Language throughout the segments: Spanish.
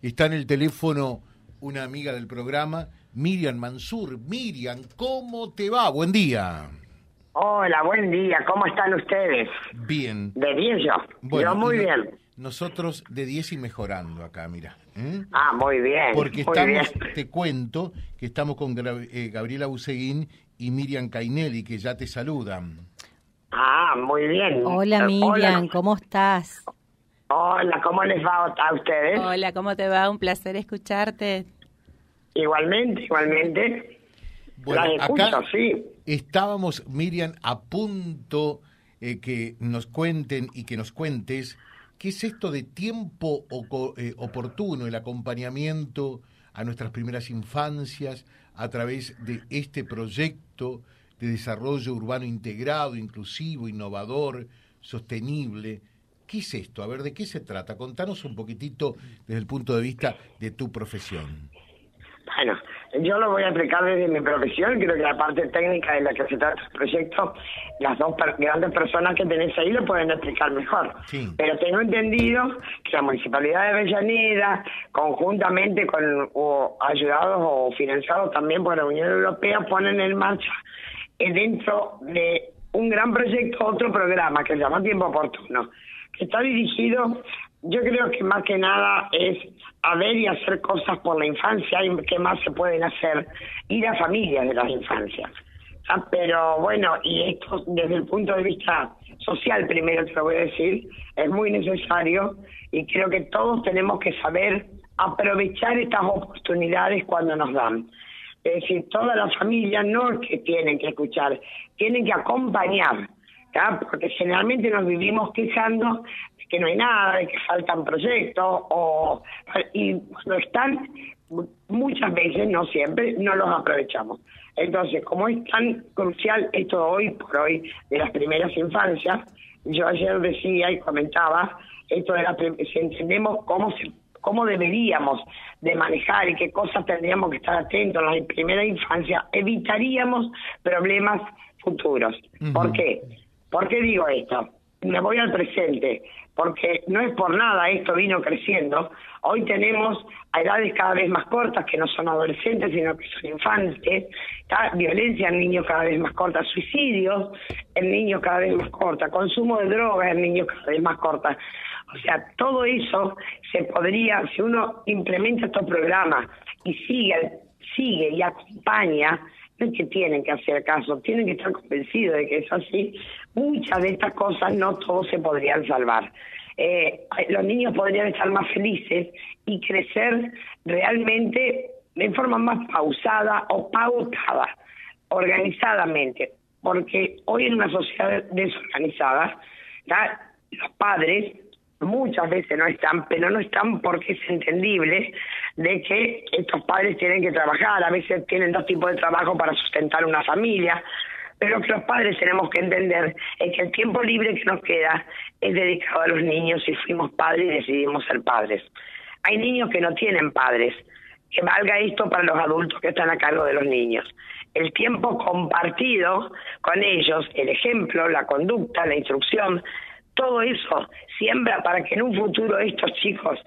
Está en el teléfono una amiga del programa, Miriam Mansur. Miriam, ¿cómo te va? Buen día. Hola, buen día. ¿Cómo están ustedes? Bien. De 10 yo. Bueno, yo muy bien. Nosotros de 10 y mejorando acá, mira. ¿eh? Ah, muy bien. Porque muy estamos, bien. te cuento que estamos con eh, Gabriela Buceguín y Miriam Cainelli, que ya te saludan. Ah, muy bien. Hola Eh, Miriam, Hola, ¿cómo estás? Hola, ¿cómo les va a ustedes? Hola, ¿cómo te va? Un placer escucharte. Igualmente, igualmente. Bueno, Las escucho, acá sí. estábamos, Miriam, a punto eh, que nos cuenten y que nos cuentes qué es esto de tiempo eh, oportuno, el acompañamiento a nuestras primeras infancias a través de este proyecto de desarrollo urbano integrado, inclusivo, innovador, sostenible. ¿Qué es esto? A ver, ¿de qué se trata? Contanos un poquitito desde el punto de vista de tu profesión. Bueno, yo lo voy a explicar desde mi profesión, creo que la parte técnica de la que se trata el proyecto, las dos per- grandes personas que tenés ahí lo pueden explicar mejor. Sí. Pero tengo entendido que la Municipalidad de Avellaneda, conjuntamente con o ayudados o financiados también por la Unión Europea, ponen en marcha eh, dentro de un gran proyecto otro programa que se llama Tiempo Oportuno, que está dirigido, yo creo que más que nada es a ver y hacer cosas por la infancia y qué más se pueden hacer, ir a familias de las infancias. Ah, pero bueno, y esto desde el punto de vista social, primero te lo voy a decir, es muy necesario y creo que todos tenemos que saber aprovechar estas oportunidades cuando nos dan. Es decir, toda la familia no es que tienen que escuchar, tienen que acompañar, ¿tá? porque generalmente nos vivimos quejando de que no hay nada, de que faltan proyectos, o, y cuando están, muchas veces, no siempre, no los aprovechamos. Entonces, como es tan crucial esto hoy por hoy de las primeras infancias, yo ayer decía y comentaba esto de la, prim- si entendemos cómo se cómo deberíamos de manejar y qué cosas tendríamos que estar atentos en la primera infancia, evitaríamos problemas futuros. ¿Por qué? ¿Por qué digo esto? Me voy al presente, porque no es por nada, esto vino creciendo. Hoy tenemos a edades cada vez más cortas, que no son adolescentes, sino que son infantes, violencia en niños cada vez más corta, suicidios en niños cada vez más corta, consumo de drogas en niños cada vez más corta. O sea, todo eso se podría, si uno implementa estos programas y sigue, sigue y acompaña, no es que tienen que hacer caso, tienen que estar convencidos de que es así, muchas de estas cosas no todos se podrían salvar. Eh, los niños podrían estar más felices y crecer realmente de forma más pausada o pautada, organizadamente, porque hoy en una sociedad desorganizada, los padres muchas veces no están, pero no están porque es entendible de que estos padres tienen que trabajar, a veces tienen dos tipos de trabajo para sustentar una familia, pero que los padres tenemos que entender es que el tiempo libre que nos queda es dedicado a los niños si fuimos padres y decidimos ser padres. Hay niños que no tienen padres, que valga esto para los adultos que están a cargo de los niños. El tiempo compartido con ellos, el ejemplo, la conducta, la instrucción, todo eso siembra para que en un futuro estos chicos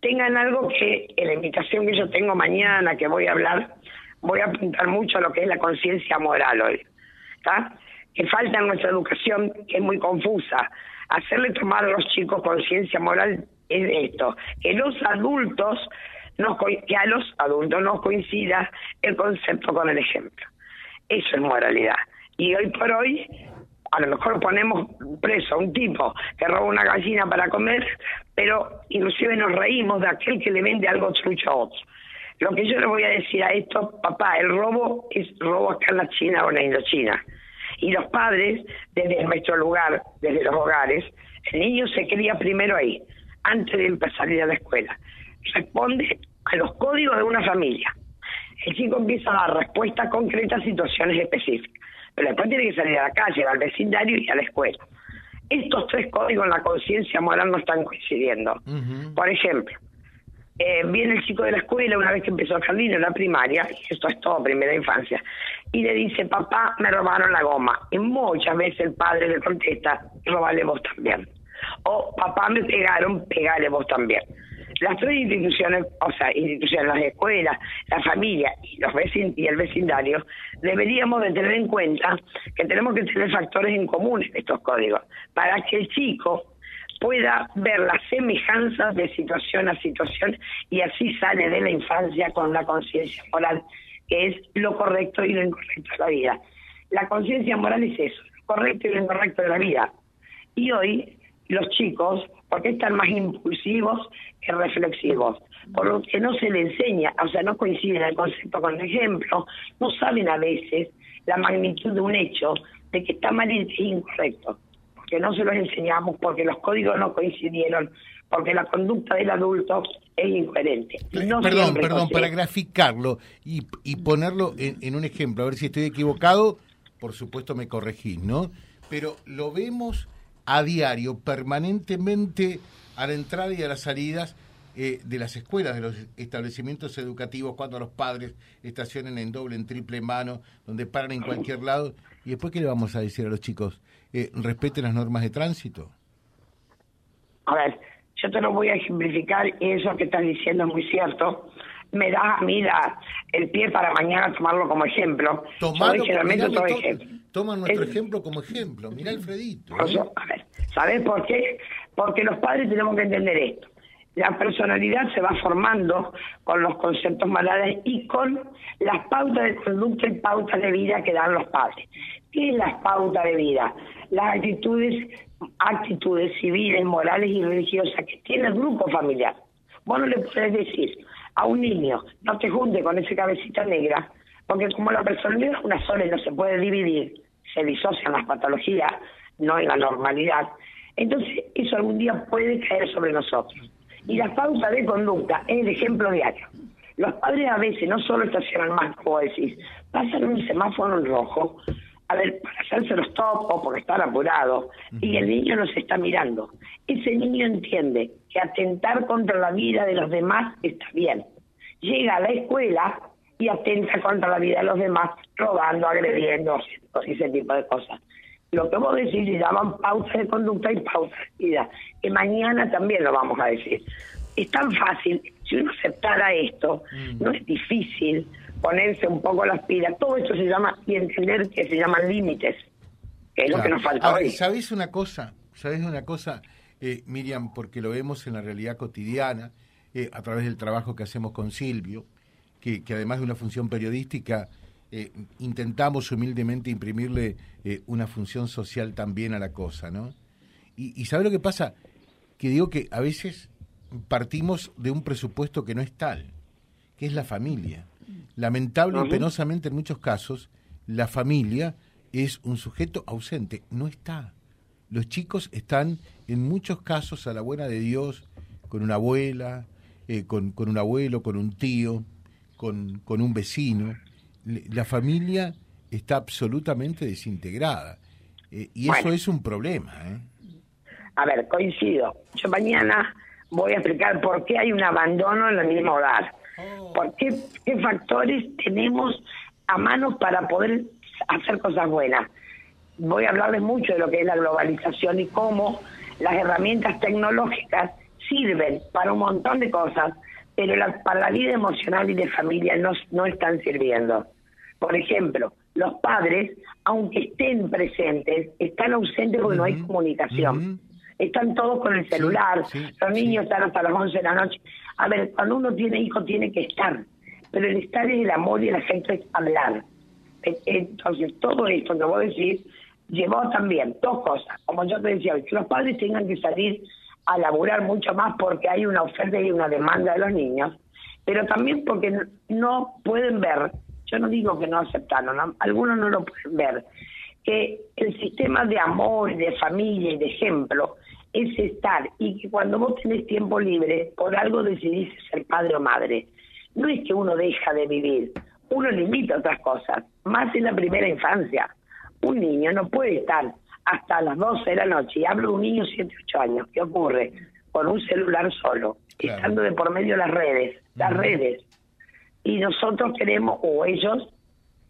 tengan algo que en la invitación que yo tengo mañana, que voy a hablar, voy a apuntar mucho a lo que es la conciencia moral hoy. ¿tá? Que falta en nuestra educación, que es muy confusa. Hacerle tomar a los chicos conciencia moral es esto, que los adultos, nos, que a los adultos nos coincida el concepto con el ejemplo. Eso es moralidad. Y hoy por hoy, a lo mejor ponemos preso a un tipo que roba una gallina para comer, pero inclusive nos reímos de aquel que le vende algo trucho a otro. Lo que yo le voy a decir a esto, papá, el robo es robo acá en la China o en la Indochina. Y los padres, desde nuestro lugar, desde los hogares, el niño se cría primero ahí, antes de empezar a ir a la escuela. Responde a los códigos de una familia. El chico empieza a dar respuestas concretas a situaciones específicas. Pero después tiene que salir a la calle, al vecindario y a la escuela. Estos tres códigos en la conciencia moral no están coincidiendo. Por ejemplo, eh, viene el chico de la escuela una vez que empezó el jardín en la primaria, y esto es todo primera infancia, y le dice, papá, me robaron la goma. Y muchas veces el padre le contesta, robale vos también. O papá, me pegaron, pegale vos también. Las tres instituciones, o sea, instituciones, las escuelas, la familia y, los vecin y el vecindario, deberíamos de tener en cuenta que tenemos que tener factores en común en estos códigos, para que el chico pueda ver las semejanzas de situación a situación y así sale de la infancia con la conciencia moral, que es lo correcto y lo incorrecto de la vida. La conciencia moral es eso, lo correcto y lo incorrecto de la vida. Y hoy los chicos, porque están más impulsivos reflexivos, por lo que no se les enseña, o sea, no coinciden el concepto con el ejemplo, no saben a veces la magnitud de un hecho, de que está mal es incorrecto, porque no se los enseñamos, porque los códigos no coincidieron, porque la conducta del adulto es incoherente. perdón, perdón, para graficarlo y, y ponerlo en, en un ejemplo, a ver si estoy equivocado, por supuesto me corregís, ¿no? Pero lo vemos a diario, permanentemente, a la entrada y a las salidas eh, de las escuelas, de los establecimientos educativos, cuando los padres estacionen en doble, en triple mano, donde paran en cualquier lado. ¿Y después qué le vamos a decir a los chicos? Eh, ¿Respeten las normas de tránsito? A ver, yo te lo voy a ejemplificar y eso que estás diciendo es muy cierto. Me da a mí el pie para mañana tomarlo como ejemplo. Ejemplo. Toma nuestro ejemplo como ejemplo. Mira Alfredito. ¿eh? A ver, ¿sabes por qué? Porque los padres tenemos que entender esto. La personalidad se va formando con los conceptos morales y con las pautas de conducta y pautas de vida que dan los padres. ¿Qué es las pautas de vida? Las actitudes, actitudes civiles, morales y religiosas que tiene el grupo familiar. Vos no le puedes decir a un niño, no te junte con esa cabecita negra, porque como la personalidad es una sola y no se puede dividir, se disocian las patologías, no en la normalidad, entonces eso algún día puede caer sobre nosotros. Y la pauta de conducta es el ejemplo diario. Los padres a veces no solo estacionan más, como decís, pasan un semáforo en rojo, a ver, para hacerse los topos, porque están apurados, y el niño nos está mirando. Ese niño entiende que atentar contra la vida de los demás está bien. Llega a la escuela y atenta contra la vida de los demás, robando, agrediendo, ese tipo de cosas. Lo que vos decís se llaman pausa de conducta y pausa de vida, que mañana también lo vamos a decir. Es tan fácil, si uno aceptara esto, mm. no es difícil ponerse un poco las pilas, todo esto se llama, y entender que se llaman límites, que es lo que nos falta hoy. ¿Sabés una cosa? ¿Sabés una cosa, eh, Miriam? Porque lo vemos en la realidad cotidiana, eh, a través del trabajo que hacemos con Silvio, que, además de una función periodística, eh, intentamos humildemente imprimirle eh, una función social también a la cosa, ¿no? Y, y ¿sabe lo que pasa? Que digo que a veces partimos de un presupuesto que no es tal, que es la familia. Lamentable y penosamente en muchos casos, la familia es un sujeto ausente, no está. Los chicos están en muchos casos a la buena de Dios, con una abuela, eh, con, con un abuelo, con un tío, con, un vecino, la familia está absolutamente desintegrada. Eh, y eso es un problema. ¿eh? A ver, coincido. Yo mañana voy a explicar por qué hay un abandono en el mismo hogar. Oh. ¿Por qué, qué factores tenemos a manos para poder hacer cosas buenas? Voy a hablarles mucho de lo que es la globalización y cómo las herramientas tecnológicas sirven para un montón de cosas, pero para la vida emocional y de familia no, no están sirviendo. Por ejemplo, los padres, aunque estén presentes, están ausentes porque no hay comunicación. Están todos con el celular, los niños están hasta las 11 de la noche. A ver, cuando uno tiene hijos tiene que estar, pero el estar es el amor y el afecto es hablar. E, entonces, todo esto que vos decís llevó también dos cosas, como yo te decía, que los padres tengan que salir a laburar mucho más porque hay una oferta y una demanda de los niños, pero también porque no pueden ver, yo no digo que no aceptaron, algunos no lo pueden ver, que el sistema de amor, de familia y de ejemplo es estar y que cuando vos tenés tiempo libre, por algo decidís ser padre o madre. No es que uno deja de vivir, uno limita otras cosas, más en la primera infancia. Un niño no puede estar hasta las 12 de la noche, y hablo de un niño de 7, 8 años, ¿qué ocurre? Con un celular solo, estando de por medio las redes, las redes. Y nosotros queremos, o ellos,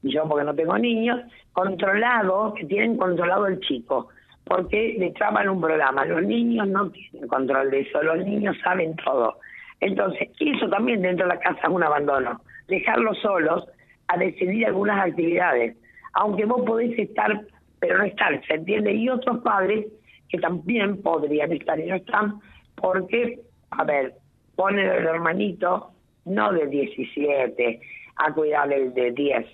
yo porque no tengo niños, controlado, que tienen controlado el chico, porque le traban un programa. Los niños no tienen control de eso, los niños saben todo. Entonces, eso también dentro de la casa es un abandono. Dejarlos solos a decidir algunas actividades. Aunque vos podés estar, pero no estar, ¿se entiende? Y otros padres que también podrían estar y no están, porque, a ver, ponen el hermanito, no de 17, a cuidar el de 10,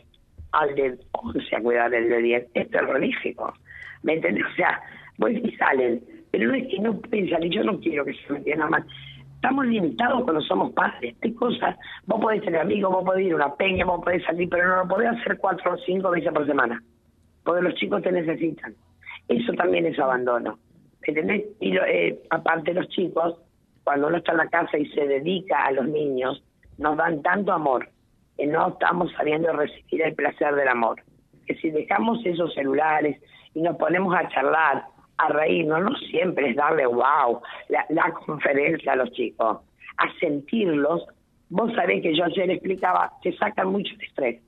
al de 11 a cuidar el de 10. Es terrorífico. ¿Me entiendes? O sea, vos y salen, pero no es que no pueden salir, yo no quiero que se me entienda mal. Estamos limitados cuando somos padres. Hay cosas, vos podés tener amigos, vos podés ir a una peña, vos podés salir, pero no lo podés hacer cuatro o cinco veces por semana. Porque los chicos te necesitan. Eso también es abandono. ¿Me entendés? Y lo, eh, aparte los chicos, cuando uno está en la casa y se dedica a los niños, nos dan tanto amor que no estamos sabiendo recibir el placer del amor. Que si dejamos esos celulares y nos ponemos a charlar, a reírnos, no siempre es darle wow, la, conferencia a los chicos, a sentirlos. Vos sabés que yo ayer explicaba, que sacan mucho estrés,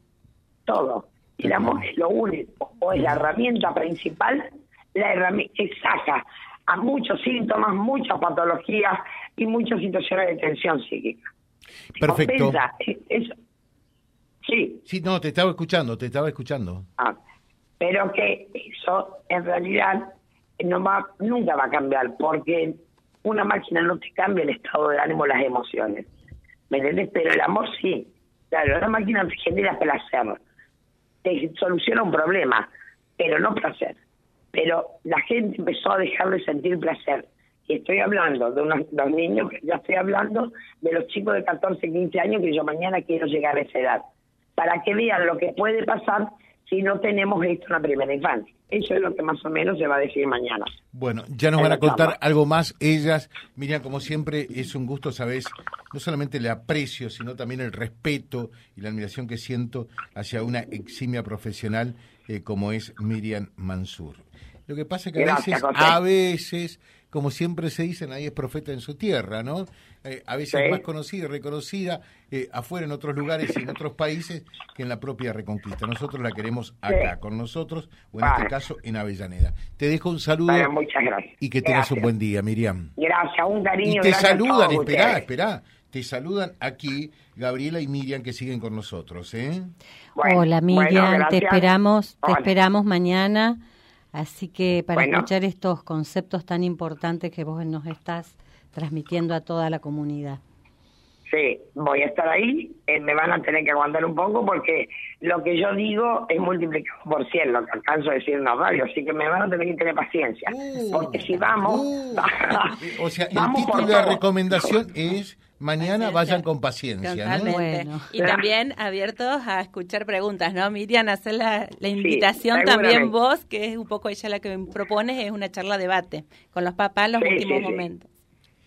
todo. Y el amor es lo único, o es la herramienta principal, la herramienta que saca a muchos síntomas, muchas patologías y muchas situaciones de tensión psíquica. Perfecto. Eso. Sí. Sí, no, te estaba escuchando, te estaba escuchando. Ah, pero que eso en realidad no va, nunca va a cambiar, porque una máquina no te cambia el estado de ánimo, las emociones. ¿Me entendés? Pero el amor sí. Claro, una máquina genera placer. Te soluciona un problema, pero no placer. Pero la gente empezó a dejar de sentir placer. Y estoy hablando de unos, los niños, ya estoy hablando de los chicos de 14, 15 años que yo mañana quiero llegar a esa edad. Para que vean lo que puede pasar si no tenemos esto en la primera infancia. Eso es lo que más o menos se va a decir mañana. Bueno, ya nos van a contar algo más ellas. Miriam, como siempre, es un gusto, sabes, no solamente el aprecio, sino también el respeto y la admiración que siento hacia una eximia profesional eh, como es Miriam Mansur. Lo que pasa es que a veces, a veces, como siempre se dice, nadie es profeta en su tierra, ¿no? Eh, a veces Sí. más conocida y reconocida eh, afuera en otros lugares y en otros países que en la propia Reconquista. Nosotros la queremos acá, con nosotros, o en Vale. este caso en Avellaneda. Te dejo un saludo muchas gracias. y que tengas un buen día, Miriam. Gracias, un Y cariño. te gracias a saludan, esperá, ustedes. esperá. Te saludan aquí Gabriela y Miriam que siguen con nosotros, ¿eh? Bueno, Hola bueno, Miriam, te esperamos, te esperamos mañana. Así que para Bueno. escuchar estos conceptos tan importantes que vos nos estás transmitiendo a toda la comunidad. Sí, voy a estar ahí, eh, me van a tener que aguantar un poco porque lo que yo digo es multiplicado por 100, lo que alcanzo a decir en la radio, así que me van a tener que tener paciencia. Uh, porque si vamos... uh. o sea, el vamos por título de la recomendación es mañana Paciencia. vayan con paciencia, ¿no? Totalmente. Bueno. Y también abiertos a escuchar preguntas, ¿no? Miriam, hacer la, la invitación también vos, que es un poco ella la que propones, es una charla debate con los papás en los Sí, últimos sí. momentos.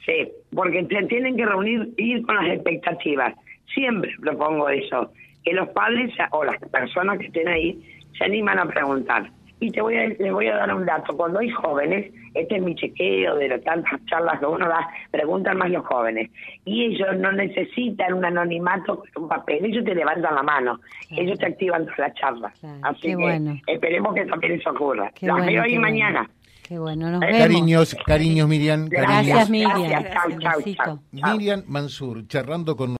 Sí, porque se tienen que reunir, ir con las expectativas. Siempre propongo eso, que los padres o las personas que estén ahí se animan a preguntar. Y te voy a, les voy a dar un dato. Cuando hay jóvenes, este es mi chequeo de las tantas charlas que uno da, preguntan más los jóvenes. Y ellos no necesitan un anonimato un papel, ellos te levantan la mano, Claro. ellos te activan todas las charlas. Claro, Así qué que bueno. esperemos que también eso ocurra. Qué Las bueno, veo ahí bueno. Qué bueno, nos vemos. Cariños, cariños Miriam, Gracias, cariños. Gracias Miriam. Gracias, chau, chau, Besito. chau. chau. Miriam Mansur, charlando con